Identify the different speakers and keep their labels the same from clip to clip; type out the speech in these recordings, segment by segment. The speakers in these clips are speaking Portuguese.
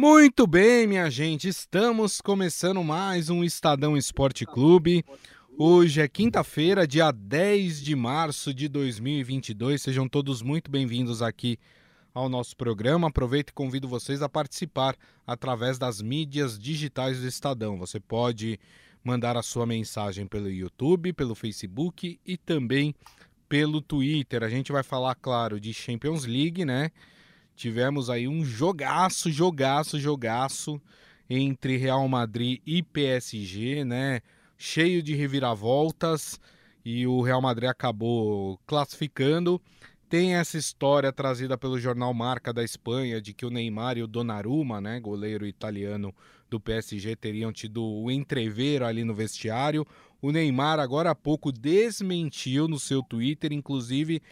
Speaker 1: Muito bem, minha gente, estamos começando mais um Estadão Esporte Clube. Hoje é quinta-feira, dia 10 de março de 2022. Sejam todos muito bem-vindos aqui ao nosso programa. Aproveito e convido vocês a participar através das mídias digitais do Estadão. Você pode mandar a sua mensagem pelo YouTube, pelo Facebook e também pelo Twitter. A gente vai falar, claro, de Champions League, né? Tivemos aí um jogaço, jogaço, jogaço entre Real Madrid e PSG, né? Cheio de reviravoltas e o Real Madrid acabou classificando. Tem essa história trazida pelo jornal Marca da Espanha de que o Neymar e o Donnarumma, né, goleiro italiano do PSG, teriam tido o entreveiro ali no vestiário. O Neymar agora há pouco desmentiu no seu Twitter, inclusive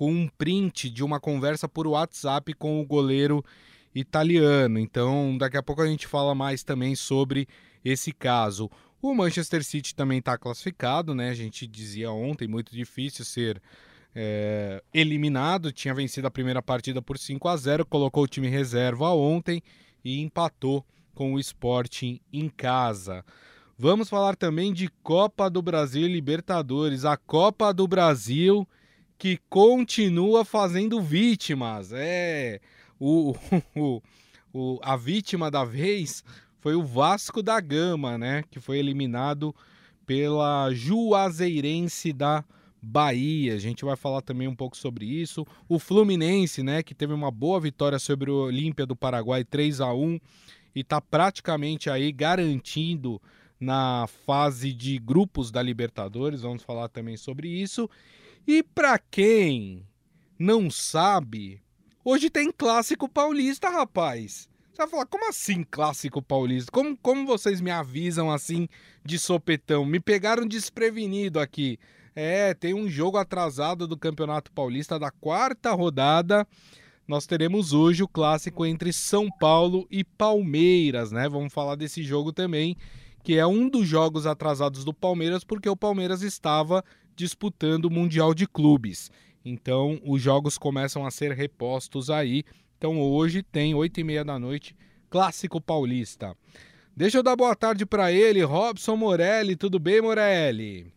Speaker 1: com um print de uma conversa por WhatsApp com o goleiro italiano. Então, daqui a pouco a gente fala mais também sobre esse caso. O Manchester City também está classificado, né? A gente dizia ontem, muito difícil ser é, eliminado. Tinha vencido a primeira partida por 5 a 0 colocou o time reserva ontem e empatou com o Sporting em casa. Vamos falar também de Copa do Brasil e Libertadores. A Copa do Brasil que continua fazendo vítimas. É o, o, o, a vítima da vez foi o Vasco da Gama, né? Que foi eliminado pela Juazeirense da Bahia. A gente vai falar também um pouco sobre isso. O Fluminense, né? Que teve uma boa vitória sobre o Olímpia do Paraguai 3 a 1 e está praticamente aí garantindo na fase de grupos da Libertadores. Vamos falar também sobre isso. E para quem não sabe, hoje tem clássico paulista, rapaz. Você vai falar, como assim clássico paulista? Como, como vocês me avisam assim de sopetão? Me pegaram desprevenido aqui. É, tem um jogo atrasado do Campeonato Paulista da quarta rodada. Nós teremos hoje o clássico entre São Paulo e Palmeiras, né? Vamos falar desse jogo também, que é um dos jogos atrasados do Palmeiras, porque o Palmeiras estava disputando o Mundial de Clubes. Então os jogos começam a ser repostos aí. Então hoje tem oito e meia da noite, Clássico Paulista. Deixa eu dar boa tarde para ele, Robson Morelli. Tudo bem, Morelli?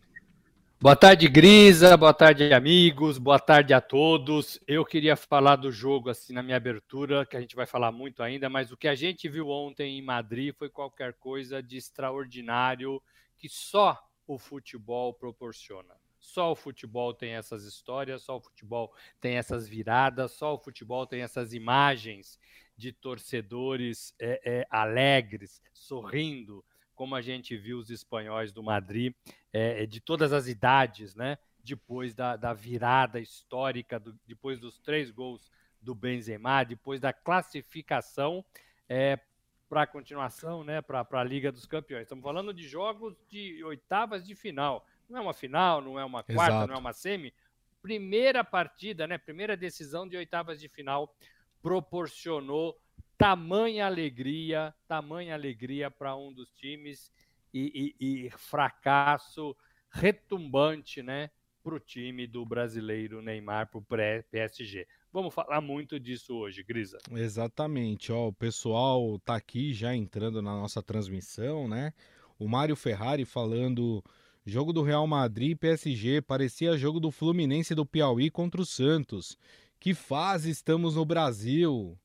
Speaker 2: Boa tarde, Grisa. Boa tarde, amigos. Boa tarde a todos. Eu queria falar do jogo assim na minha abertura, que a gente vai falar muito ainda, mas o que a gente viu ontem em Madrid foi qualquer coisa de extraordinário que só o futebol proporciona. Só o futebol tem essas histórias, só o futebol tem essas viradas, só o futebol tem essas imagens de torcedores é, é, alegres, sorrindo, como a gente viu os espanhóis do Madrid, é, de todas as idades, né? Depois da, da virada histórica, do, depois dos três gols do Benzema, depois da classificação é, para a continuação, né? Para a Liga dos Campeões. Estamos falando de jogos de oitavas de final. Não é uma final, não é uma quarta, Exato. não é uma semi. Primeira partida, né? Primeira decisão de oitavas de final proporcionou tamanha alegria, tamanha alegria para um dos times e, e, e fracasso retumbante, né? Para o time do brasileiro Neymar, para o PSG. Vamos falar muito disso hoje, Grisa.
Speaker 1: Exatamente. Ó, o pessoal tá aqui já entrando na nossa transmissão, né? O Mário Ferrari falando Jogo do Real Madrid e PSG parecia jogo do Fluminense do Piauí contra o Santos. Que fase estamos no Brasil?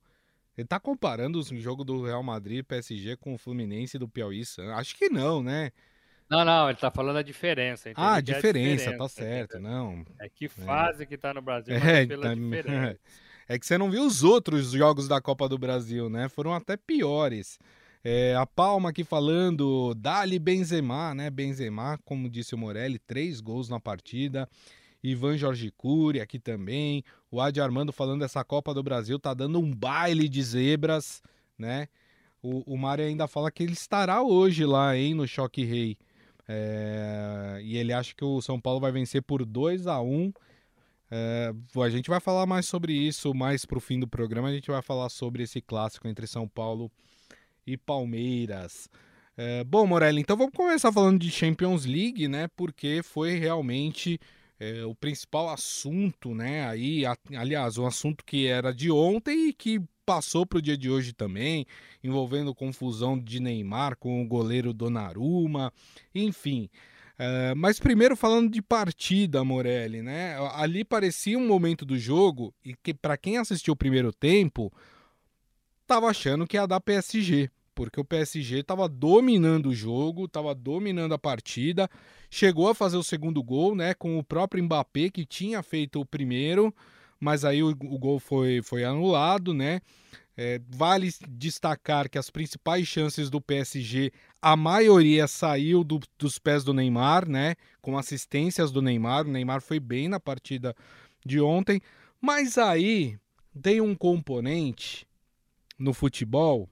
Speaker 1: Ele tá comparando o jogo do Real Madrid e PSG com o Fluminense do Piauí? Acho que não, né?
Speaker 2: Não, não, ele tá falando a diferença.
Speaker 1: Ah, a diferença, diferença, tá certo, não.
Speaker 2: É que é. fase é. que tá no Brasil,
Speaker 1: é, pela tá... diferença. É que você não viu os outros jogos da Copa do Brasil, né? Foram até piores. É, a Palma aqui falando, Dali Benzema, né? Benzema, como disse o Morelli, três gols na partida. Ivan Jorge Cury aqui também. O Adi Armando falando essa Copa do Brasil tá dando um baile de zebras, né? O, o Mário ainda fala que ele estará hoje lá, hein, no Choque Rei. É, e ele acha que o São Paulo vai vencer por 2 a 1 é, A gente vai falar mais sobre isso mais pro fim do programa. A gente vai falar sobre esse clássico entre São Paulo e e Palmeiras. É, bom, Morelli, então vamos começar falando de Champions League, né? Porque foi realmente é, o principal assunto, né? Aí, a, aliás, um assunto que era de ontem e que passou para o dia de hoje também, envolvendo confusão de Neymar com o goleiro Donnarumma, enfim. Uh, mas primeiro falando de partida, Morelli, né? Ali parecia um momento do jogo e que para quem assistiu o primeiro tempo tava achando que ia dar PSG, porque o PSG estava dominando o jogo, estava dominando a partida, chegou a fazer o segundo gol, né? Com o próprio Mbappé que tinha feito o primeiro, mas aí o, o gol foi, foi anulado, né? É, vale destacar que as principais chances do PSG, a maioria saiu do, dos pés do Neymar, né? Com assistências do Neymar. O Neymar foi bem na partida de ontem. Mas aí tem um componente no futebol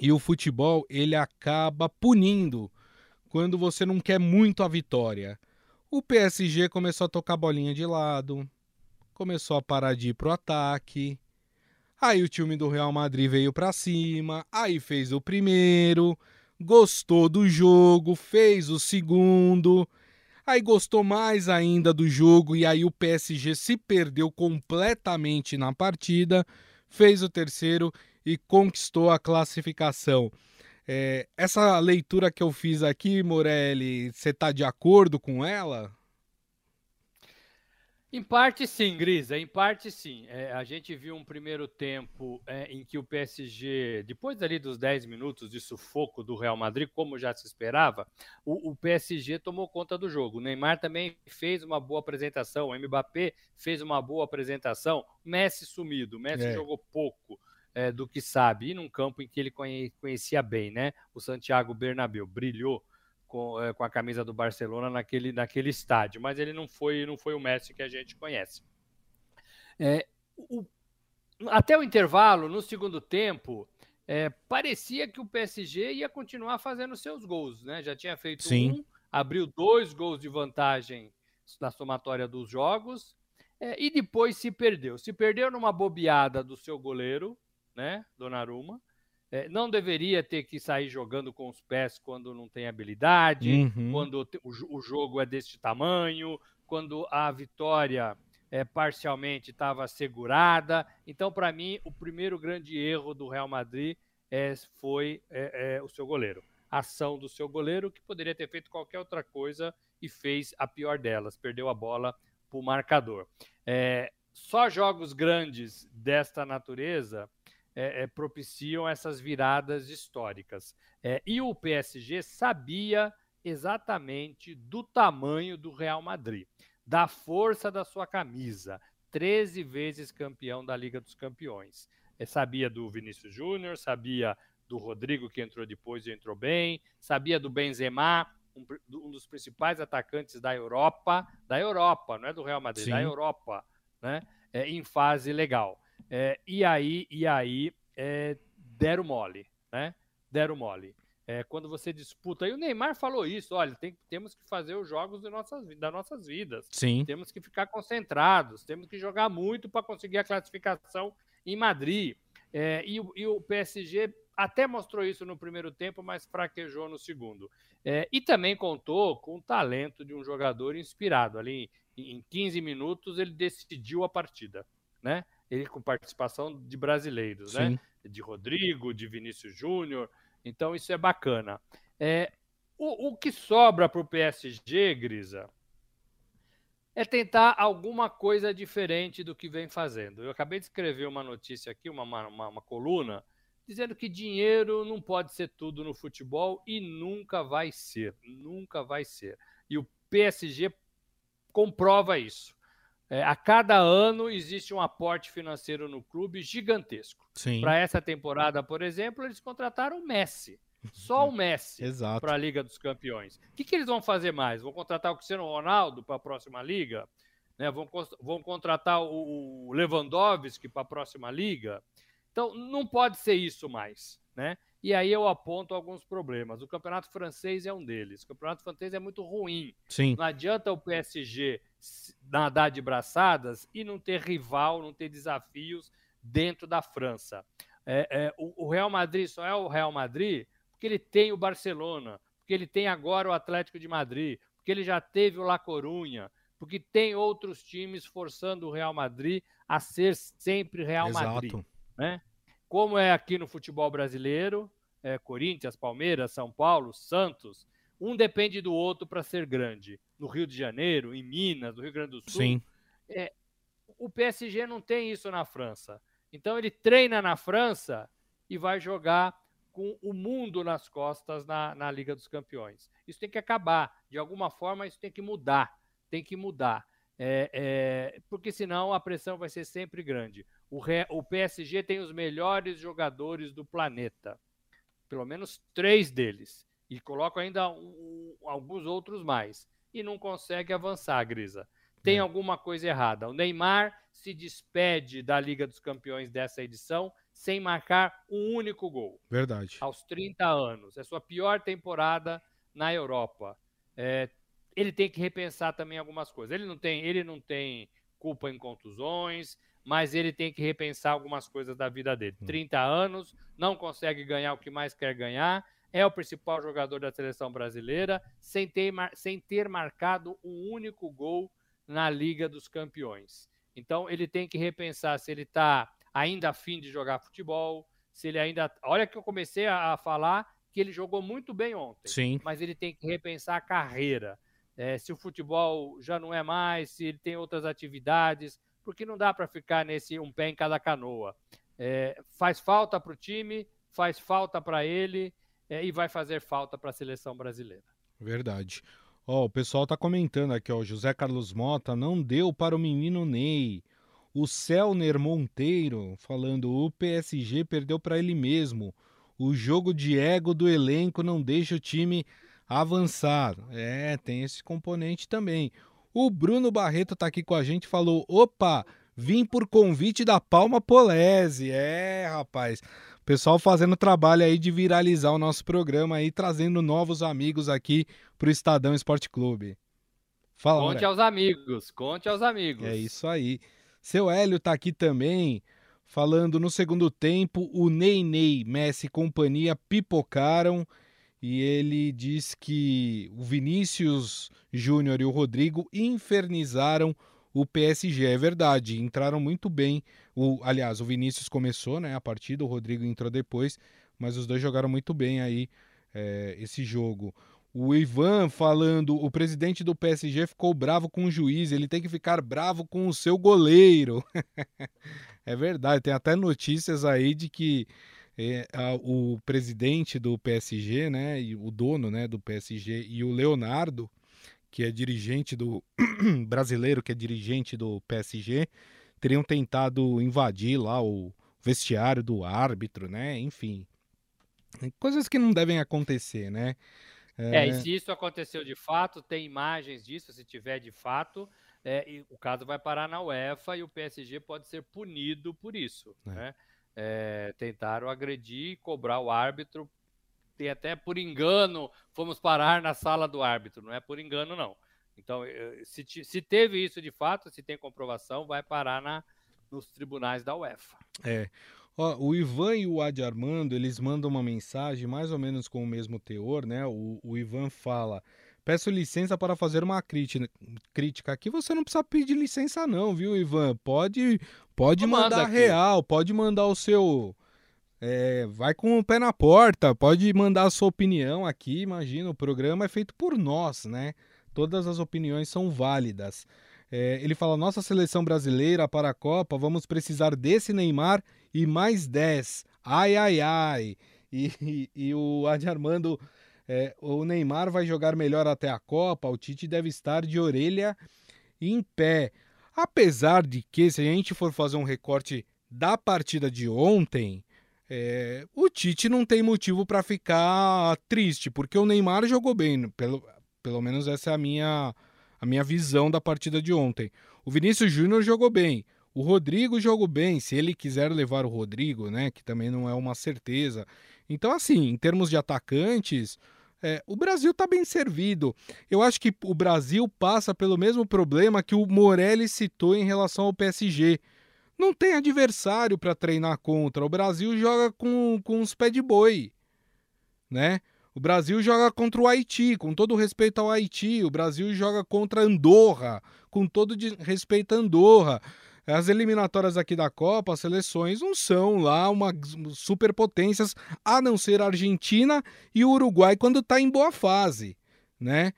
Speaker 1: e o futebol ele acaba punindo quando você não quer muito a vitória. O PSG começou a tocar bolinha de lado, começou a parar de ir pro ataque Aí o time do Real Madrid veio para cima, aí fez o primeiro, gostou do jogo, fez o segundo, aí gostou mais ainda do jogo e aí o PSG se perdeu completamente na partida, fez o terceiro e conquistou a classificação. É, essa leitura que eu fiz aqui, Morelli, você está de acordo com ela?
Speaker 2: Em parte sim, Grisa, em parte sim. É, a gente viu um primeiro tempo é, em que o PSG, depois ali dos 10 minutos de sufoco do Real Madrid, como já se esperava, o, o, PSG tomou conta do jogo. O Neymar também fez uma boa apresentação, o Mbappé fez uma boa apresentação, Messi sumido, o Messi é. jogou pouco. É, do que sabe, e num campo em que ele conhecia bem, né? O Santiago Bernabéu brilhou com, é, com a camisa do Barcelona naquele, naquele estádio, mas ele não foi, não foi o Messi que a gente conhece. É, o, até o intervalo, no segundo tempo, é, parecia que o PSG ia continuar fazendo seus gols, né? Já tinha feito Sim. um, abriu dois gols de vantagem na somatória dos jogos é, e depois se perdeu. Se perdeu numa bobeada do seu goleiro, né, Donnarumma, é, não deveria ter que sair jogando com os pés quando não tem habilidade, uhum. quando o, o, jogo é deste tamanho, quando a vitória é, parcialmente estava assegurada. Então, para mim, o primeiro grande erro do Real Madrid é, foi é, é, o seu goleiro. A ação do seu goleiro, que poderia ter feito qualquer outra coisa e fez a pior delas, perdeu a bola para o marcador. É, só jogos grandes desta natureza é, é, propiciam essas viradas históricas. É, e o PSG sabia exatamente do tamanho do Real Madrid, da força da sua camisa, 13 vezes campeão da Liga dos Campeões. É, sabia do Vinícius Júnior, sabia do Rodrigo, que entrou depois e entrou bem, sabia do Benzema, um, um, dos principais atacantes da Europa, da Europa, não é do Real Madrid, Sim. da Europa, né? É, em fase legal. É, e aí, e aí é, deram mole, né? Deram mole. É, quando você disputa, e o Neymar falou isso, olha, tem, temos que fazer os jogos de nossas, das nossas vidas.
Speaker 1: Sim.
Speaker 2: Temos que ficar concentrados, temos que jogar muito para conseguir a classificação em Madrid. É, e, e, o PSG até mostrou isso no primeiro tempo, mas fraquejou no segundo. É, e também contou com o talento de um jogador inspirado. Ali em, em 15 minutos ele decidiu a partida, né? Ele com participação de brasileiros, né? Sim. né? De Rodrigo, de Vinícius Júnior. Então isso é bacana. É, o, o que sobra para o PSG, Grisa, é tentar alguma coisa diferente do que vem fazendo. Eu acabei de escrever uma notícia aqui, uma, uma, uma coluna, dizendo que dinheiro não pode ser tudo no futebol e nunca vai ser. Nunca vai ser. E o PSG comprova isso. É, a cada ano existe um aporte financeiro no clube gigantesco. Para essa temporada, por exemplo, eles contrataram o Messi. Só o Messi para a Liga dos Campeões. O que, que, eles vão fazer mais? Vão contratar o Cristiano Ronaldo para a próxima liga? Né? Vão, vão contratar o, o Lewandowski para a próxima liga? Então, não pode ser isso mais. Né? E aí eu aponto alguns problemas. O campeonato francês é um deles. O campeonato francês é muito ruim.
Speaker 1: Sim.
Speaker 2: Não adianta o PSG nadar de braçadas e não ter rival, não ter desafios dentro da França. É, é, o, o, Real Madrid só é o Real Madrid porque ele tem o Barcelona, porque ele tem agora o Atlético de Madrid, porque ele já teve o La Corunha, porque tem outros times forçando o Real Madrid a ser sempre Real Exato. Madrid. Né? como é aqui no futebol brasileiro, é, Corinthians, Palmeiras, São Paulo, Santos, um depende do outro para ser grande. No Rio de Janeiro, em Minas, no Rio Grande do Sul.
Speaker 1: Sim.
Speaker 2: É, o PSG não tem isso na França. Então ele treina na França e vai jogar com o mundo nas costas na, na Liga dos Campeões. Isso tem que acabar. De alguma forma, isso tem que mudar. Tem que mudar. É, é, porque senão a pressão vai ser sempre grande. O, o PSG tem os melhores jogadores do planeta. Pelo menos três deles. E coloco ainda um, alguns outros mais. E não consegue avançar, Grisa. Tem é. alguma coisa errada. O Neymar se despede da Liga dos Campeões dessa edição sem marcar um único gol.
Speaker 1: Verdade.
Speaker 2: Aos 30 anos. É sua pior temporada na Europa. É, ele tem que repensar também algumas coisas. Ele não tem, ele não tem culpa em contusões, mas ele tem que repensar algumas coisas da vida dele. 30 hum. anos, não consegue ganhar o que mais quer ganhar, é o principal jogador da seleção brasileira, sem ter, sem ter marcado um único gol na Liga dos Campeões. Então ele tem que repensar se ele está ainda afim de jogar futebol, se ele ainda. Olha que eu comecei a, falar que ele jogou muito bem ontem,
Speaker 1: Sim.
Speaker 2: mas ele tem que repensar a carreira. É, se o futebol já não é mais, se ele tem outras atividades, porque não dá para ficar nesse um pé em cada canoa. É, faz falta para o time, faz falta para ele é, e vai fazer falta para a seleção brasileira.
Speaker 1: Verdade. O pessoal tá comentando aqui, ó, José Carlos Mota não deu para o menino Ney. O Celner Monteiro falando, o PSG perdeu para ele mesmo. O jogo de ego do elenco não deixa o time avançar. É, tem esse componente também. O Bruno Barreto tá aqui com a gente, falou: "Opa, vim por convite da Palma Polese". É, rapaz pessoal fazendo trabalho aí de viralizar o nosso programa aí, trazendo novos amigos aqui para o Estadão Esporte Clube.
Speaker 2: Fala, Conte aos amigos, conte aos amigos.
Speaker 1: É isso aí. Seu Hélio tá aqui também, falando no segundo tempo, o Ney Ney, Messi e companhia pipocaram e ele diz que o Vinícius Júnior e o Rodrigo infernizaram o PSG. É verdade, entraram muito bem. O, aliás, o Vinícius começou né, a partida, o Rodrigo entrou depois, mas os dois jogaram muito bem aí é, esse jogo. O Ivan falando, o presidente do PSG ficou bravo com o juiz, ele tem que ficar bravo com o seu goleiro. é verdade, tem até notícias aí de que é, a, o presidente do PSG, né, e o dono né, do PSG e o Leonardo, que é dirigente do brasileiro, que é dirigente do PSG, teriam tentado invadir lá o vestiário do árbitro, né? Enfim, coisas que não devem acontecer, né?
Speaker 2: É, é e se isso aconteceu de fato, tem imagens disso, se tiver de fato, é, o caso vai parar na UEFA e o PSG pode ser punido por isso, é. né? É, tentaram agredir e cobrar o árbitro tem até por engano, fomos parar na sala do árbitro, não é por engano, não. Então, eh, se, se teve isso de fato, se tem comprovação, vai parar na, nos tribunais da UEFA.
Speaker 1: É. Ó, o Ivan e o Adi Armando, eles mandam uma mensagem mais ou menos com o mesmo teor, né? O, o Ivan fala: Peço licença para fazer uma crítica. Crítica aqui você não precisa pedir licença, não, viu, Ivan? Pode, pode mandar real, pode mandar o seu é, vai com o pé na porta, pode mandar a sua opinião aqui. Imagina, o programa é feito por nós, né? Todas as opiniões são válidas. É, ele fala: nossa seleção brasileira para a Copa, vamos precisar desse Neymar e mais 10. Ai, ai, ai. E, e, e o Adi Armando, é, o Neymar vai jogar melhor até a Copa, o Tite deve estar de orelha em pé. Apesar de que, se a gente for fazer um recorte da partida de ontem, é, o Tite não tem motivo para ficar triste, porque o Neymar jogou bem, pelo, pelo menos essa é a minha, a minha visão da partida de ontem. O Vinícius Júnior jogou bem, o Rodrigo jogou bem, se ele quiser levar o Rodrigo, né, que também não é uma certeza. Então, assim, em termos de atacantes, é, o Brasil está bem servido. Eu acho que o Brasil passa pelo mesmo problema que o Morelli citou em relação ao PSG não tem adversário para treinar contra. O Brasil joga com, com os pés de boi, né? O Brasil joga contra o Haiti, com todo respeito ao Haiti. O Brasil joga contra Andorra, com todo respeito a Andorra. as eliminatórias aqui da Copa, as seleções não são lá uma superpotências, a não ser a Argentina e o Uruguai quando está em boa fase, né?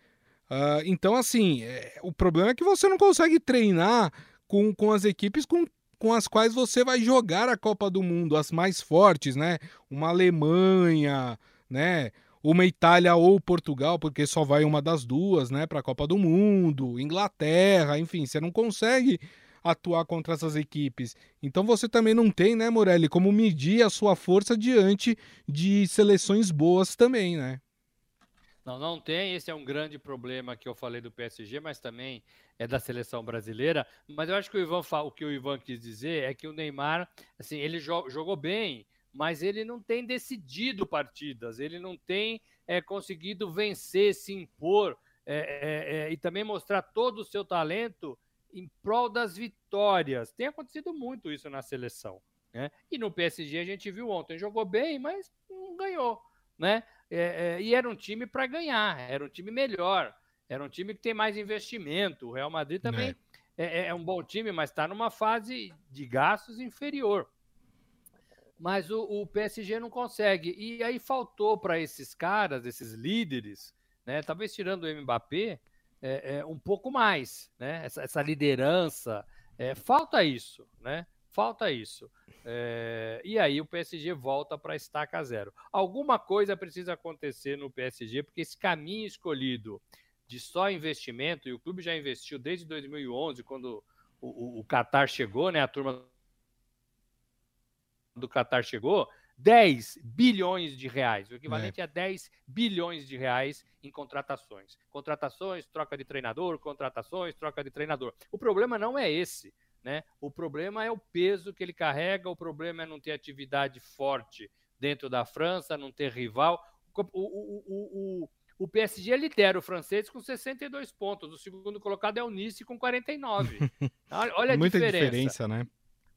Speaker 1: Uh, então, assim, é, o problema é que você não consegue treinar com, com as equipes com, com as quais você vai jogar a Copa do Mundo, as mais fortes, né? Uma Alemanha, né? Uma Itália ou Portugal, porque só vai uma das duas, né, para a Copa do Mundo, Inglaterra, enfim, você não consegue atuar contra essas equipes. Então você também não tem, né, Morelli, como medir a sua força diante de seleções boas também, né?
Speaker 2: Não, não tem. Esse é um grande problema que eu falei do PSG, mas também é da seleção brasileira. Mas eu acho que o Ivan o que o Ivan quis dizer é que o Neymar, assim, ele jogou bem, mas ele não tem decidido partidas, ele não tem é, conseguido vencer, se impor é, é, é, e também mostrar todo o seu talento em prol das vitórias. Tem acontecido muito isso na seleção. Né? E no PSG a gente viu ontem, jogou bem, mas não ganhou. Né? É, é, e era um time para ganhar, era um time melhor, era um time que tem mais investimento. O Real Madrid também é, é, é um bom time, mas está numa fase de gastos inferior. Mas o, o, PSG não consegue. E aí faltou para esses caras, esses líderes, né, talvez tirando o Mbappé, é, é, um pouco mais, né? Essa, essa liderança. falta isso, né? Falta isso. É, e aí o PSG volta para estaca zero. Alguma coisa precisa acontecer no PSG, porque esse caminho escolhido de só investimento, e o clube já investiu desde 2011, quando o, o, o Qatar chegou, né? A turma do Qatar chegou, 10 bilhões de reais, o equivalente é. a 10 bilhões de reais em contratações. Contratações, troca de treinador, contratações, troca de treinador. O problema não é esse. Né? O problema é o peso que ele carrega, o problema é não ter atividade forte dentro da França, não ter rival. O, o, o, o, PSG lidera o francês com 62 pontos, o segundo colocado é o Nice com 49. Olha a
Speaker 1: Muita
Speaker 2: diferença.
Speaker 1: diferença, né?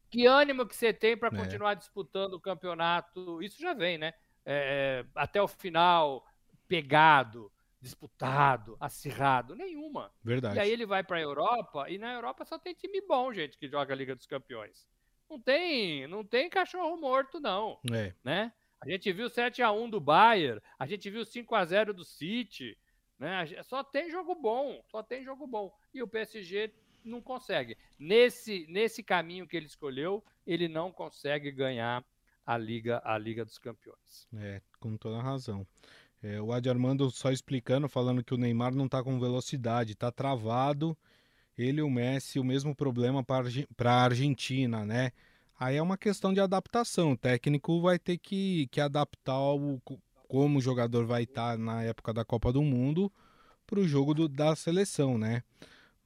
Speaker 2: Que ânimo que você tem para é. continuar disputando o campeonato? Isso já vem, né? É, até o final, pegado disputado, acirrado, nenhuma.
Speaker 1: Verdade.
Speaker 2: E aí ele vai para a Europa e na Europa só tem time bom, gente, que joga a Liga dos Campeões. Não tem, não tem cachorro morto não, é. né? A gente viu 7 a 1 do Bayern, a gente viu 5 a 0 do City, né? Só tem jogo bom, só tem jogo bom. E o PSG não consegue. Nesse nesse caminho que ele escolheu, ele não consegue ganhar a Liga a Liga dos Campeões.
Speaker 1: É, com toda razão. É, o Adi Armando só explicando, falando que o Neymar não está com velocidade, está travado. Ele e o Messi, o mesmo problema para a Argentina, né? Aí é uma questão de adaptação. O técnico vai ter que, que adaptar o, como o jogador vai estar tá na época da Copa do Mundo para o jogo do, da seleção, né?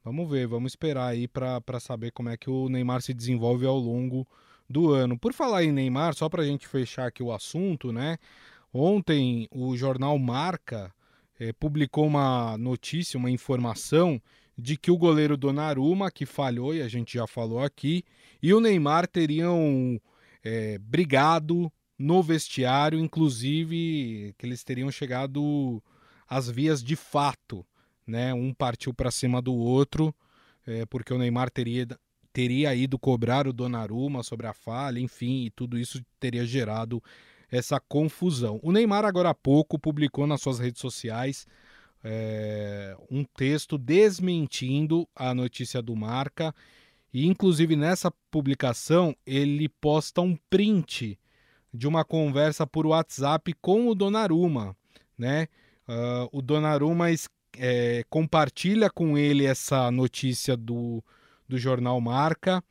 Speaker 1: Vamos ver, vamos esperar aí para saber como é que o Neymar se desenvolve ao longo do ano. Por falar em Neymar, só para a gente fechar aqui o assunto, né? Ontem o jornal Marca eh, publicou uma notícia, uma informação de que o goleiro Donnarumma, que falhou e a gente já falou aqui, e o Neymar teriam eh, brigado no vestiário, inclusive que eles teriam chegado às vias de fato, né? Um partiu para cima do outro, eh, porque o Neymar teria teria ido cobrar o Donnarumma sobre a falha, enfim, e tudo isso teria gerado essa confusão. O Neymar, agora há pouco, publicou nas suas redes sociais é, um texto desmentindo a notícia do Marca. E, inclusive, nessa publicação, ele posta um print de uma conversa por WhatsApp com o Donnarumma. Né? Uh, o Donnarumma é, compartilha com ele essa notícia do, do jornal Marca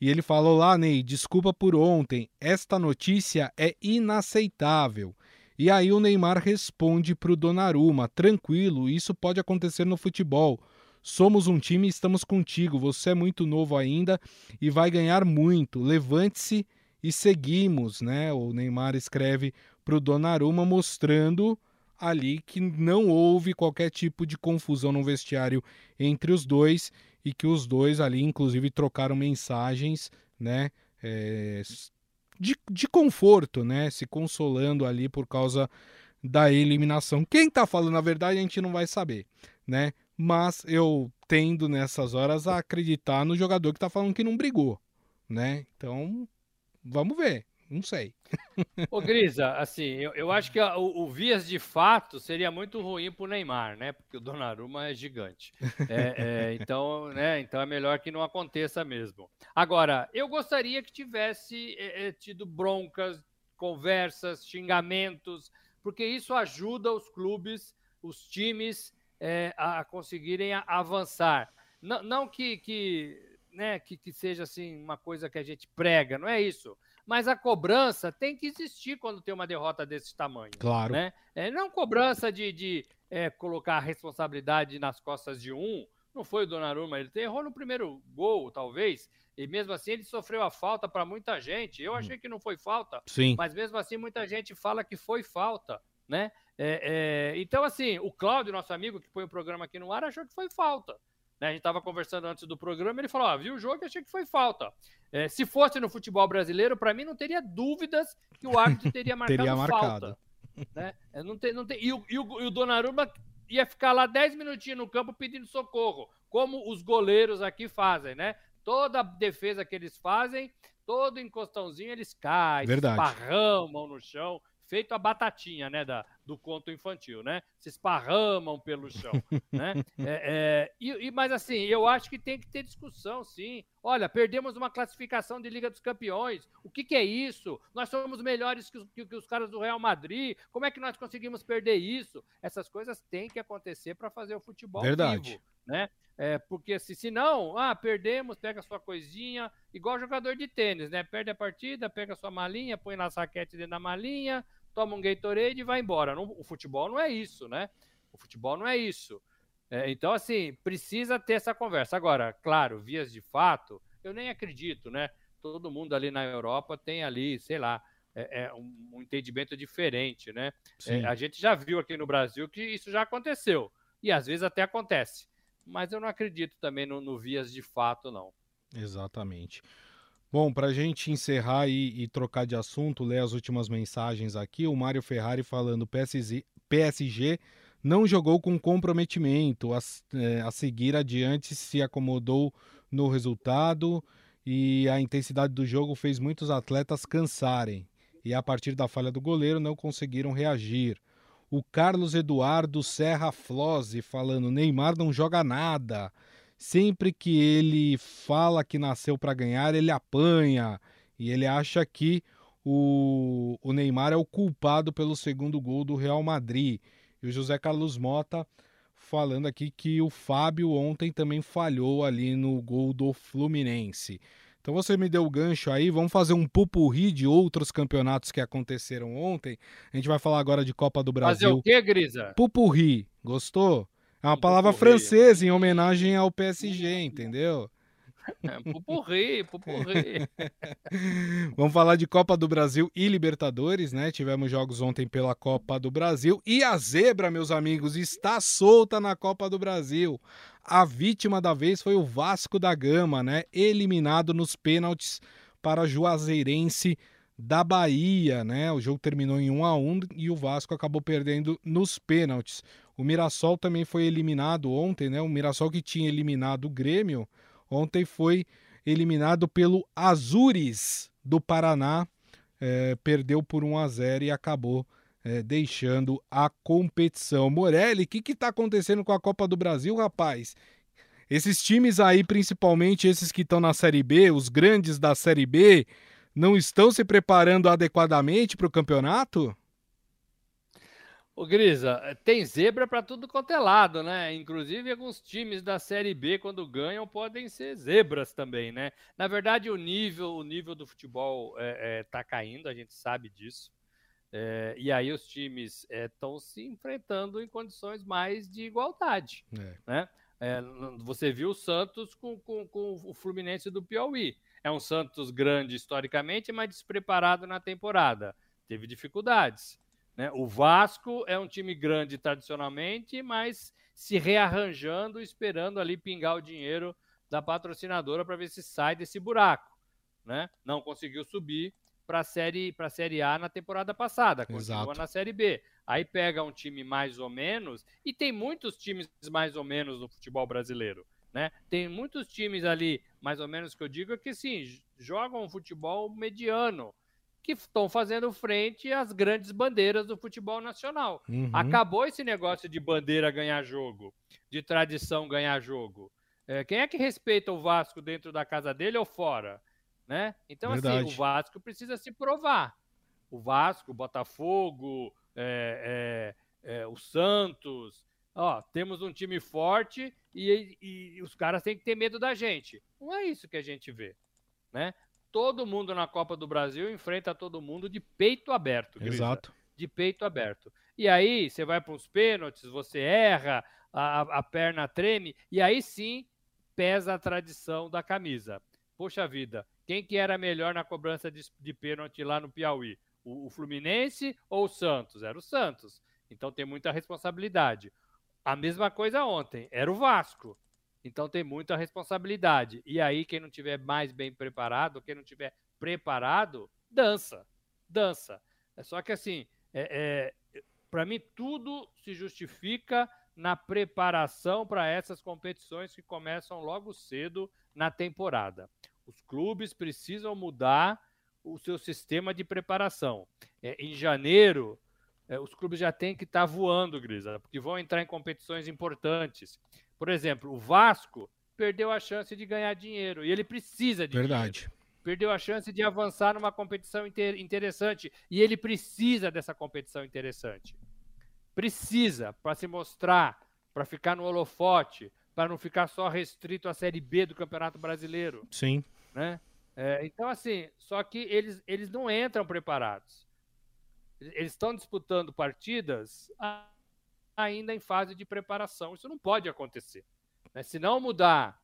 Speaker 1: e ele falou lá, Ney, desculpa por ontem, esta notícia é inaceitável. E aí o Neymar responde para o Donnarumma, tranquilo, isso pode acontecer no futebol. Somos um time estamos contigo, você é muito novo ainda e vai ganhar muito. Levante-se e seguimos, né? O Neymar escreve para o Donnarumma mostrando ali que não houve qualquer tipo de confusão no vestiário entre os dois e que os dois ali, inclusive, trocaram mensagens, né? É, de, de conforto, né? Se consolando ali por causa da eliminação. Quem tá falando a verdade a gente não vai saber, né? mas eu tendo nessas horas a acreditar no jogador que está falando que não brigou, né? Então, vamos ver. Não sei.
Speaker 2: Ô, Grisa, assim, eu, eu acho que a, o, o, Vias de fato seria muito ruim pro Neymar, né? Porque o Donnarumma é gigante. É, é, então, né? Então é melhor que não aconteça mesmo. Agora, eu gostaria que tivesse é, é tido broncas, conversas, xingamentos, porque isso ajuda os clubes, os times é, a conseguirem avançar. Não, não que, que, né, que, que seja assim uma coisa que a gente prega, não é isso mas a cobrança tem que existir quando tem uma derrota desse tamanho.
Speaker 1: Claro.
Speaker 2: Né? É, não cobrança de, de é, colocar a responsabilidade nas costas de um. Não foi o Donnarumma, ele errou no primeiro gol, talvez, e mesmo assim ele sofreu a falta para muita gente. Eu achei que não foi falta,
Speaker 1: Sim.
Speaker 2: mas mesmo assim muita gente fala que foi falta, né? É, é... Então, assim, o Cláudio, nosso amigo que põe o programa aqui no ar, achou que foi falta. Né? A gente estava conversando antes do programa, ele falou: ah, viu o jogo e achei que foi falta. É, se fosse no futebol brasileiro, para mim não teria dúvidas que o árbitro teria marcado, teria marcado. falta. Né? Não tem, não tem, e, o, e, o, e o Donnarumma ia ficar lá 10 minutinhos no campo pedindo socorro, como os goleiros aqui fazem, né? Toda defesa que eles fazem, todo encostãozinho eles caem,
Speaker 1: Verdade.
Speaker 2: esparramam no chão feito a batatinha, né, da, do conto infantil, né? Se esparramam pelo chão, né? É, é, e, e, mas assim, eu acho que tem que ter discussão, sim. Olha, perdemos uma classificação de Liga dos Campeões. O que, que é isso? Nós somos melhores que, que, que, os caras do Real Madrid. Como é que nós conseguimos perder isso? Essas coisas têm que acontecer para fazer o futebol
Speaker 1: Verdade.
Speaker 2: vivo, né? É, porque se, se não, ah, perdemos, pega sua coisinha, igual jogador de tênis, né? Perde a partida, pega sua malinha, põe na saquete dentro da malinha, toma um Gatorade e vai embora. Não, o futebol não é isso, né? O futebol não é isso. É, então, assim, precisa ter essa conversa. Agora, claro, vias de fato, eu nem acredito, né? Todo mundo ali na Europa tem ali, sei lá, é, é um, um, entendimento diferente, né? É, a gente já viu aqui no Brasil que isso já aconteceu. E às vezes até acontece. Mas eu não acredito também no, no vias de fato, não.
Speaker 1: Exatamente. Bom, para a gente encerrar e, e, trocar de assunto, ler as últimas mensagens aqui, o Mário Ferrari falando PSG, PSG não jogou com comprometimento, a, é, a seguir adiante se acomodou no resultado e a intensidade do jogo fez muitos atletas cansarem e a partir da falha do goleiro não conseguiram reagir. O Carlos Eduardo Serra Flose falando: Neymar não joga nada. Sempre que ele fala que nasceu para ganhar, ele apanha e ele acha que o, o Neymar é o culpado pelo segundo gol do Real Madrid. E o José Carlos Mota falando aqui que o Fábio ontem também falhou ali no gol do Fluminense. Então você me deu o gancho aí, vamos fazer um pupurri de outros campeonatos que aconteceram ontem. A gente vai falar agora de Copa do Brasil.
Speaker 2: Fazer o quê, Grisa?
Speaker 1: Pupurri, gostou? É uma palavra francesa em homenagem ao PSG, entendeu?
Speaker 2: É, pupurri, pupurri.
Speaker 1: Vamos falar de Copa do Brasil e Libertadores, né? Tivemos jogos ontem pela Copa do Brasil e a zebra, meus amigos, está solta na Copa do Brasil. A vítima da vez foi o Vasco da Gama, né? Eliminado nos pênaltis para Juazeirense da Bahia, né? O jogo terminou em 1 a 1 e o Vasco acabou perdendo nos pênaltis. O Mirassol também foi eliminado ontem, né? O Mirassol que tinha eliminado o Grêmio, ontem foi eliminado pelo Azures do Paraná, é, perdeu por 1 a 0 e acabou é, deixando a competição. Morelli, o que está acontecendo com a Copa do Brasil, rapaz? Esses times aí, principalmente esses que estão na Série B, os grandes da Série B, não estão se preparando adequadamente para o campeonato?
Speaker 2: Ô Grisa, tem zebra para tudo quanto é lado, né? Inclusive alguns times da Série B, quando ganham, podem ser zebras também, né? Na verdade, o nível, o nível do futebol está é, é, tá caindo, a gente sabe disso. É, e aí os times estão é, se enfrentando em condições mais de igualdade, é. né? É, você viu o Santos com, com, com o Fluminense do Piauí. É um Santos grande historicamente, mas despreparado na temporada. Teve dificuldades. Né? O Vasco é um time grande tradicionalmente, mas se rearranjando, esperando ali pingar o dinheiro da patrocinadora para ver se sai desse buraco. Né? Não conseguiu subir para a série, série A na temporada passada, continua Exato. na Série B. Aí pega um time mais ou menos, e tem muitos times mais ou menos no futebol brasileiro. Né? Tem muitos times ali, mais ou menos que eu digo, que sim, jogam um futebol mediano, que estão fazendo frente às grandes bandeiras do futebol nacional. Uhum. Acabou esse negócio de bandeira ganhar jogo, de tradição ganhar jogo. É, quem é que respeita o Vasco dentro da casa dele ou fora? Né? Então, Verdade. assim, o Vasco precisa se provar. O Vasco, o Botafogo, é, é, é, o Santos. Ó, temos um time forte e, e, e os caras têm que ter medo da gente. Não é isso que a gente vê. Né? Todo mundo na Copa do Brasil enfrenta todo mundo de peito aberto. Grisa,
Speaker 1: Exato.
Speaker 2: De peito aberto. E aí você vai para os pênaltis, você erra, a, a perna treme, e aí sim pesa a tradição da camisa. Poxa vida, quem que era melhor na cobrança de, de pênalti lá no Piauí? O, o Fluminense ou o Santos? Era o Santos. Então tem muita responsabilidade. A mesma coisa ontem, era o Vasco. Então tem muita responsabilidade. E aí, quem não tiver mais bem preparado, quem não tiver preparado, dança. Dança. É só que assim, é, é para mim, tudo se justifica na preparação para essas competições que começam logo cedo na temporada. Os clubes precisam mudar o seu sistema de preparação. É, em janeiro, é, os clubes já têm que estar tá voando, Grisa, porque vão entrar em competições importantes. Por exemplo, o Vasco perdeu a chance de ganhar dinheiro e ele precisa de
Speaker 1: Verdade.
Speaker 2: Dinheiro. Perdeu a chance de avançar numa competição inter interessante e ele precisa dessa competição interessante. Precisa para se mostrar, para ficar no holofote, para não ficar só restrito à Série B do Campeonato Brasileiro.
Speaker 1: Sim.
Speaker 2: Né? É, então, assim, só que eles, eles não entram preparados. Eles estão disputando partidas ainda em fase de preparação. Isso não pode acontecer. Né? Se não mudar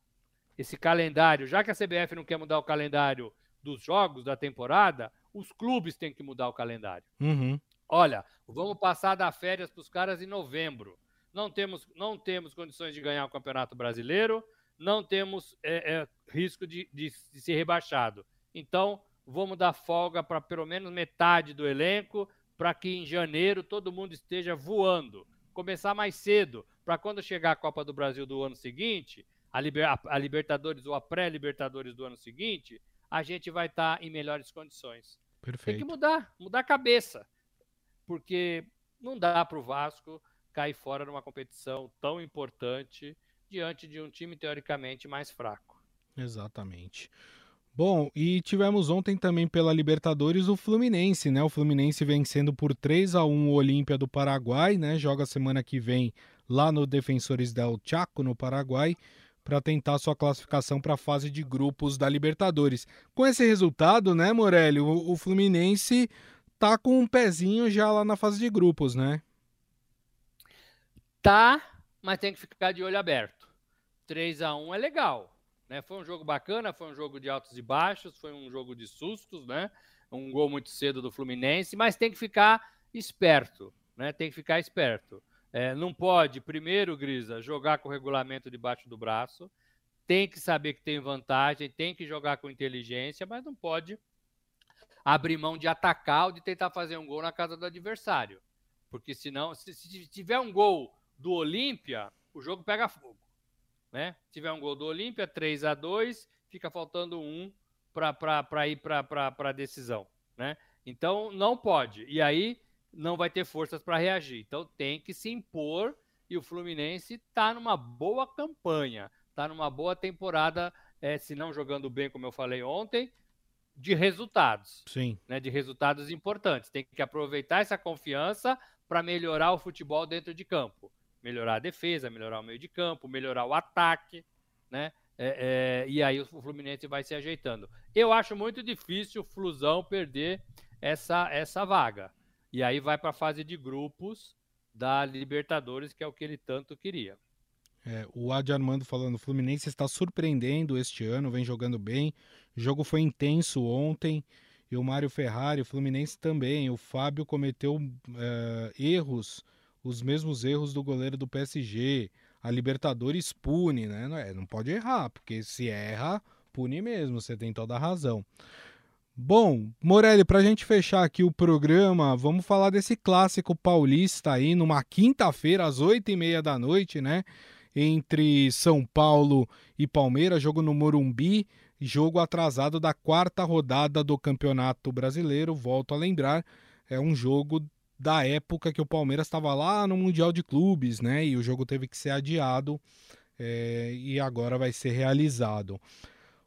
Speaker 2: esse calendário, já que a CBF não quer mudar o calendário dos jogos da temporada, os clubes têm que mudar o calendário.
Speaker 1: Uhum.
Speaker 2: Olha, vamos passar da férias para os caras em novembro. Não temos, não temos condições de ganhar o Campeonato Brasileiro, não temos é, é, risco de, de, de ser rebaixado. Então, vamos dar folga para pelo menos metade do elenco, para que em janeiro todo mundo esteja voando começar mais cedo, para quando chegar a Copa do Brasil do ano seguinte, a, Liber, a, Libertadores ou a pré-Libertadores do ano seguinte, a gente vai estar tá em melhores condições.
Speaker 1: Perfeito.
Speaker 2: Tem que mudar, mudar a cabeça. Porque não dá para o Vasco cair fora numa competição tão importante diante de um time teoricamente mais fraco.
Speaker 1: Exatamente. Bom, e tivemos ontem também pela Libertadores o Fluminense, né? O Fluminense vencendo por 3 a 1 o Olímpia do Paraguai, né? Joga semana que vem lá no Defensores del Chaco, no Paraguai, para tentar sua classificação para a fase de grupos da Libertadores. Com esse resultado, né, Morelli, o, o Fluminense tá com um pezinho já lá na fase de grupos, né?
Speaker 2: Tá, mas tem que ficar de olho aberto. 3 a 1 é legal né? Foi um jogo bacana, foi um jogo de altos e baixos, foi um jogo de sustos, né? Um gol muito cedo do Fluminense, mas tem que ficar esperto, né? Tem que ficar esperto. É, não pode, primeiro, Grisa, jogar com o regulamento debaixo do braço. Tem que saber que tem vantagem, tem que jogar com inteligência, mas não pode abrir mão de atacar ou de tentar fazer um gol na casa do adversário. Porque senão, se, se tiver um gol do Olímpia, o jogo pega fogo né? Se tiver um gol do Olímpia, 3 a 2 fica faltando um para ir para a decisão, né? Então não pode. E aí não vai ter forças para reagir. Então tem que se impor e o Fluminense está numa boa campanha, está numa boa temporada, é, se não jogando bem, como eu falei ontem, de resultados.
Speaker 1: Sim.
Speaker 2: Né, de resultados importantes. Tem que aproveitar essa confiança para melhorar o futebol dentro de campo melhorar a defesa, melhorar o meio de campo, melhorar o ataque, né? É, é, e aí o Fluminense vai se ajeitando. Eu acho muito difícil o Flusão perder essa, essa vaga. E aí vai para a fase de grupos da Libertadores, que é o que ele tanto queria.
Speaker 1: É, o Adi Armando falando, o Fluminense está surpreendendo este ano, vem jogando bem. O jogo foi intenso ontem. E o Mário Ferrari, o Fluminense também. O Fábio cometeu é, erros os mesmos erros do goleiro do PSG. A Libertadores pune, né? Não, é, não pode errar, porque se erra, pune mesmo, você tem toda a razão. Bom, Morelli, para a gente fechar aqui o programa, vamos falar desse clássico paulista aí numa quinta-feira às oito e meia da noite, né? Entre São Paulo e Palmeiras, jogo no Morumbi, jogo atrasado da quarta rodada do Campeonato Brasileiro. Volto a lembrar, é um jogo da época que o Palmeiras estava lá no Mundial de Clubes, né? E o jogo teve que ser adiado é, e agora vai ser realizado.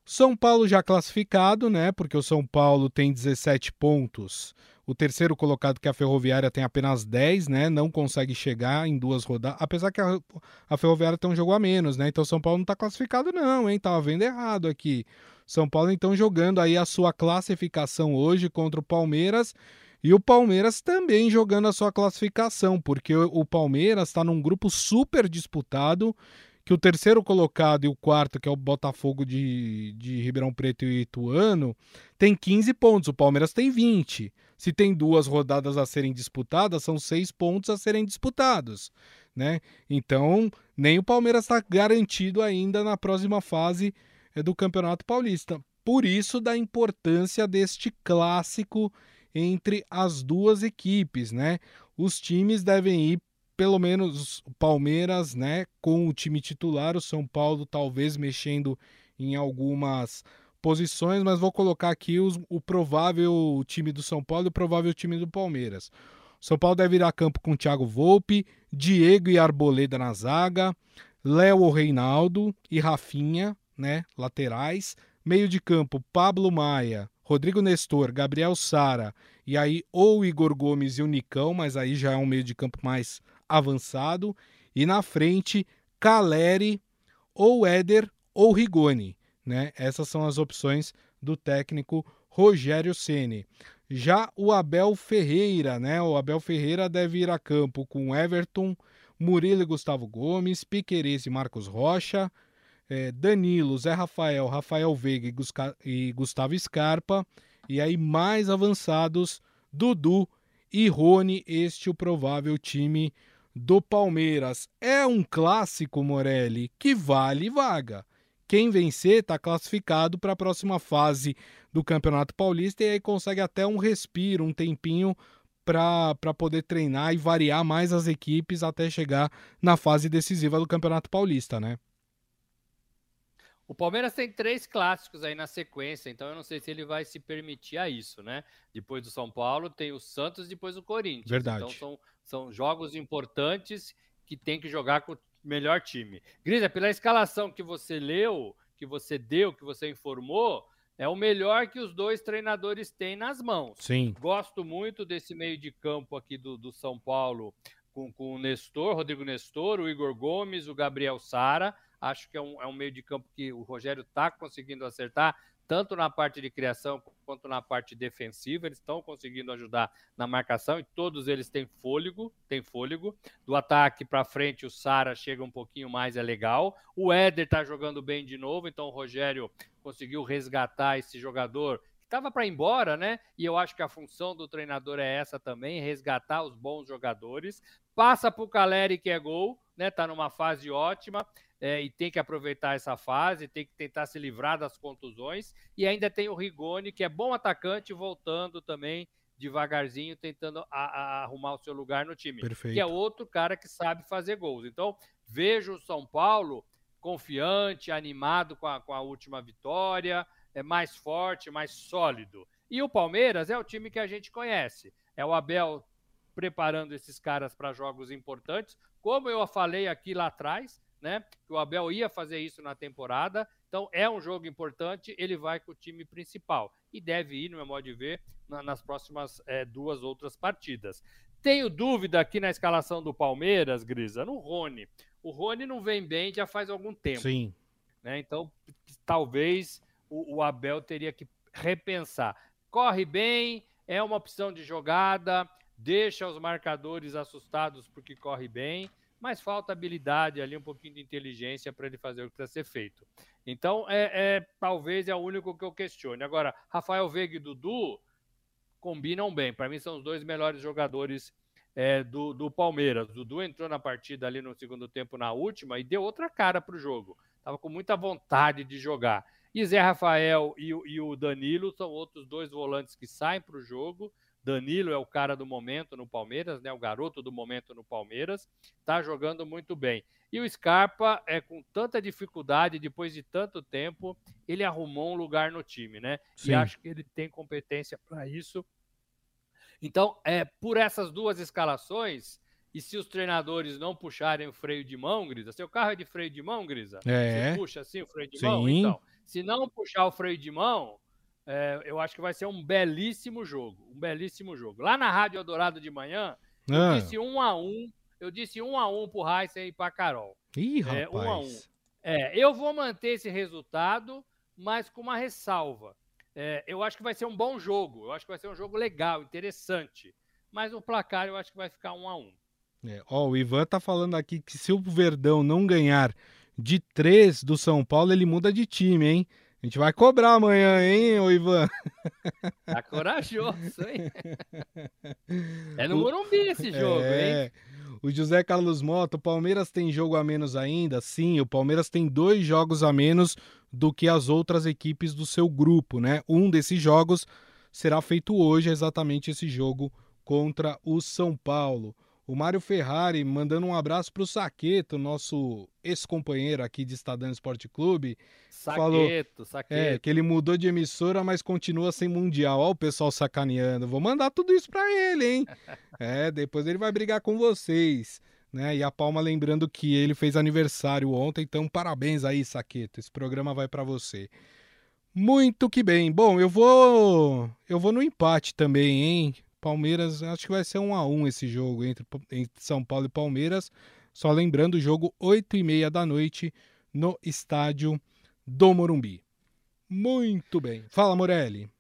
Speaker 1: São Paulo já classificado, né? Porque o São Paulo tem 17 pontos. O terceiro colocado, que é a Ferroviária, tem apenas 10, né? Não consegue chegar em duas rodadas. Apesar que a, a Ferroviária tem um jogo a menos, né? Então São Paulo não está classificado, não, hein? Tava vendo errado aqui. São Paulo, então, jogando aí a sua classificação hoje contra o Palmeiras. E o Palmeiras também jogando a sua classificação, porque o Palmeiras está num grupo super disputado que o terceiro colocado e o quarto, que é o Botafogo de, de Ribeirão Preto e Ituano, tem 15 pontos, o Palmeiras tem 20. Se tem duas rodadas a serem disputadas, são seis pontos a serem disputados. Né? Então, nem o Palmeiras está garantido ainda na próxima fase eh, do Campeonato Paulista. Por isso, da importância deste clássico entre as duas equipes. Né? Os times devem ir pelo menos o Palmeiras, né, com o time titular, o São Paulo talvez mexendo em algumas posições, mas vou colocar aqui os, o provável time do São Paulo e o provável time do Palmeiras. São Paulo deve ir a campo com Thiago Volpe, Diego e Arboleda na zaga, Léo Reinaldo e Rafinha, né, laterais. Meio de campo, Pablo Maia, Rodrigo Nestor, Gabriel Sara e aí ou Igor Gomes e o Nicão, mas aí já é um meio de campo mais avançado. E na frente, Caleri, ou Éder ou Rigoni. Né? Essas são as opções do técnico Rogério Ceni. Já o Abel Ferreira, né? O Abel Ferreira deve ir a campo com Everton, Murilo e Gustavo Gomes, Piqueires e Marcos Rocha, eh, Danilo, Zé Rafael, Rafael Veiga e, e Gustavo Scarpa. E aí mais avançados, Dudu e Rony, este o provável time do Palmeiras. É um clássico, Morelli, que vale vaga. Quem vencer está classificado para a próxima fase do Campeonato Paulista e aí consegue até um respiro, um tempinho para poder treinar e variar mais as equipes até chegar na fase decisiva do Campeonato Paulista, né?
Speaker 2: O Palmeiras tem três clássicos aí na sequência, então eu não sei se ele vai se permitir a isso, né? Depois do São Paulo, tem o Santos, depois o Corinthians.
Speaker 1: Verdade.
Speaker 2: Então são, são jogos importantes que tem que jogar com o melhor time. Grisa, pela escalação que você leu, que você deu, que você informou, é o melhor que os dois treinadores têm nas mãos.
Speaker 1: Sim.
Speaker 2: Gosto muito desse meio de campo aqui do, do São Paulo com, com o Nestor, Rodrigo Nestor, o Igor Gomes, o Gabriel Sara Acho que é um, é um meio de campo que o Rogério está conseguindo acertar, tanto na parte de criação quanto na parte defensiva. Eles estão conseguindo ajudar na marcação e todos eles têm fôlego, têm fôlego. Do ataque para frente, o Sara chega um pouquinho mais, é legal. O Éder está jogando bem de novo, então o Rogério conseguiu resgatar esse jogador estava para embora, né? E eu acho que a função do treinador é essa também, resgatar os bons jogadores. Passa para o Caleri, que é gol, né? Tá numa fase ótima é, e tem que aproveitar essa fase, tem que tentar se livrar das contusões. E ainda tem o Rigoni, que é bom atacante, voltando também devagarzinho, tentando a, a arrumar o seu lugar no time.
Speaker 1: Perfeito.
Speaker 2: Que é outro cara que sabe fazer gols. Então, vejo o São Paulo confiante, animado com a, com a última vitória, é mais forte, mais sólido. E o Palmeiras é o time que a gente conhece. É o Abel preparando esses caras para jogos importantes. Como eu falei aqui lá atrás, né? Que o Abel ia fazer isso na temporada. Então é um jogo importante, ele vai com o time principal e deve ir, no meu modo de ver, na, nas próximas é, duas outras partidas. Tenho dúvida aqui na escalação do Palmeiras, Grisa, no Rony. O Rony não vem bem já faz algum tempo.
Speaker 1: Sim.
Speaker 2: Né? Então, talvez o, o Abel teria que repensar. Corre bem, é uma opção de jogada, deixa os marcadores assustados porque corre bem mas falta habilidade ali, um pouquinho de inteligência para ele fazer o que precisa ser feito. Então, é, é, talvez é o único que eu questione. Agora, Rafael Veiga e Dudu combinam bem. Para mim, são os dois melhores jogadores é, do, do Palmeiras. Dudu entrou na partida ali no segundo tempo, na última, e deu outra cara para o jogo. Estava com muita vontade de jogar. E Zé Rafael e, e o Danilo são outros dois volantes que saem para o jogo. Danilo é o cara do momento no Palmeiras, né? O garoto do momento no Palmeiras, está jogando muito bem. E o Scarpa, é com tanta dificuldade, depois de tanto tempo, ele arrumou um lugar no time, né? Sim. E acho que ele tem competência para isso. Então, é por essas duas escalações, e se os treinadores não puxarem o freio de mão, Grisa, seu carro é de freio de mão, Grisa?
Speaker 1: É.
Speaker 2: Você puxa assim o freio de Sim. mão? Então, se não puxar o freio de mão, é, eu acho que vai ser um belíssimo jogo. Um belíssimo jogo. Lá na Rádio Eldorado de manhã, eu ah. disse um a um. Eu disse um a um pro Heisen e pra Carol.
Speaker 1: Ih, rapaz.
Speaker 2: É, um a um. É, eu vou manter esse resultado, mas com uma ressalva. É, eu acho que vai ser um bom jogo. Eu acho que vai ser um jogo legal, interessante. Mas o placar eu acho que vai ficar um a um.
Speaker 1: É, ó, o Ivan tá falando aqui que se o Verdão não ganhar de três do São Paulo, ele muda de time, hein? A gente vai cobrar amanhã, hein, ô Ivan?
Speaker 2: Tá corajoso, hein? É no Morumbi esse jogo, é... hein?
Speaker 1: O José Carlos Mota, o Palmeiras tem jogo a menos ainda? Sim, o Palmeiras tem dois jogos a menos do que as outras equipes do seu grupo, né? Um desses jogos será feito hoje, exatamente esse jogo contra o São Paulo. O Mário Ferrari mandando um abraço para o Saqueto, nosso ex-companheiro aqui de Estadão Esporte Clube.
Speaker 2: Saqueto,
Speaker 1: falou,
Speaker 2: Saqueto.
Speaker 1: É, que ele mudou de emissora, mas continua sem Mundial. Olha o pessoal sacaneando. Vou mandar tudo isso para ele, hein? é, depois ele vai brigar com vocês. Né? E a Palma lembrando que ele fez aniversário ontem, então parabéns aí, Saqueto. Esse programa vai para você. Muito que bem. Bom, eu vou eu vou no empate também, hein? Palmeiras, acho que vai ser um a um esse jogo entre, entre São Paulo e Palmeiras. Só lembrando, o jogo 8 e meia da noite no estádio do Morumbi. Muito bem. Fala, Morelli.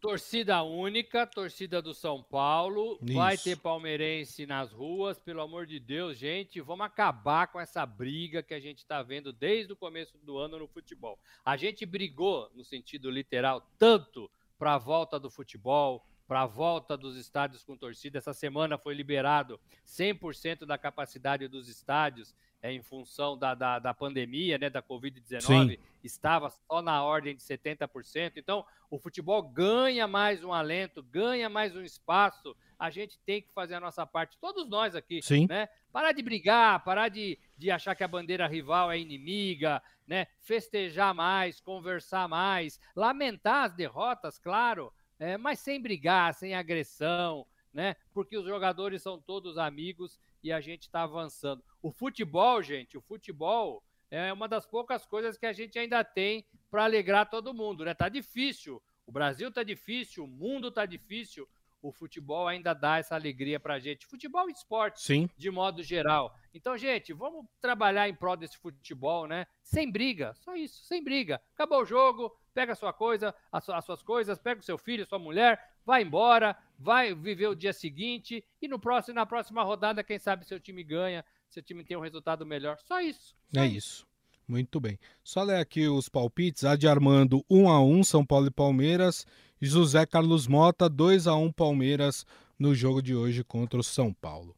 Speaker 2: Torcida única, torcida do São Paulo. Isso. Vai ter palmeirense nas ruas, pelo amor de Deus, gente. Vamos acabar com essa briga que a gente está vendo desde o começo do ano no futebol. A gente brigou, no sentido literal, tanto para a volta do futebol, para a volta dos estádios com torcida. Essa semana foi liberado 100% da capacidade dos estádios é, em função da, da, da pandemia, né, da Covid-19, estava só na ordem de 70%. Então, o futebol ganha mais um alento, ganha mais um espaço. A gente tem que fazer a nossa parte, todos nós aqui,
Speaker 1: Sim.
Speaker 2: né? Parar de brigar, parar de, de achar que a bandeira rival é inimiga, né? Festejar mais, conversar mais, lamentar as derrotas, claro, é, mas sem brigar, sem agressão, né? Porque os jogadores são todos amigos e a gente está avançando. O futebol, gente, o futebol é uma das poucas coisas que a gente ainda tem para alegrar todo mundo, né? Tá difícil. O Brasil tá difícil, o mundo tá difícil. O futebol ainda dá essa alegria pra gente. Futebol e esporte,
Speaker 1: Sim.
Speaker 2: de modo geral. Então, gente, vamos trabalhar em prol desse futebol, né? Sem briga, só isso, sem briga. Acabou o jogo, pega a sua coisa, as suas coisas, pega o seu filho, sua mulher, vai embora, vai viver o dia seguinte e no próximo, na próxima rodada, quem sabe seu time ganha, seu time tem um resultado melhor. Só isso. Só
Speaker 1: é isso. Muito bem. Só ler aqui os palpites. Adi Armando 1 a 1 São Paulo e Palmeiras. E José Carlos Mota 2 a 1 Palmeiras no jogo de hoje contra o São Paulo.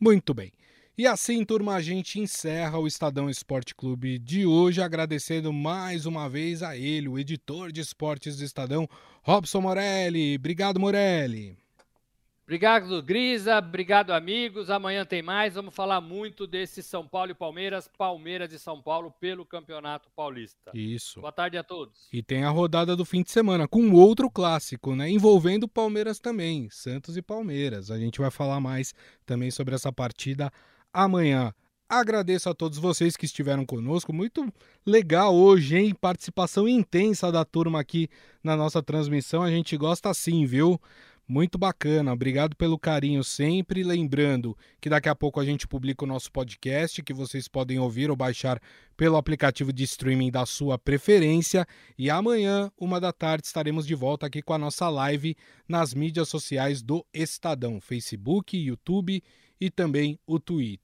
Speaker 1: Muito bem. E assim, turma, a gente encerra o Estadão Esporte Clube de hoje, agradecendo mais uma vez a ele, o editor de esportes do Estadão, Robson Morelli. Obrigado, Morelli.
Speaker 2: Obrigado, Grisa. Obrigado, amigos. Amanhã tem mais. Vamos falar muito desse São Paulo e Palmeiras, Palmeiras e São Paulo pelo Campeonato Paulista.
Speaker 1: Isso.
Speaker 2: Boa tarde a todos.
Speaker 1: E tem a rodada do fim de semana com outro clássico, né? Envolvendo Palmeiras também, Santos e Palmeiras. A gente vai falar mais também sobre essa partida amanhã. Agradeço a todos vocês que estiveram conosco. Muito legal hoje, hein? Participação intensa da turma aqui na nossa transmissão. A gente gosta assim, viu? Muito bacana. Obrigado pelo carinho sempre. Lembrando que daqui a pouco a gente publica o nosso podcast, que vocês podem ouvir ou baixar pelo aplicativo de streaming da sua preferência. E amanhã, uma da tarde, estaremos de volta aqui com a nossa live nas mídias sociais do Estadão: Facebook, YouTube e também o Twitter.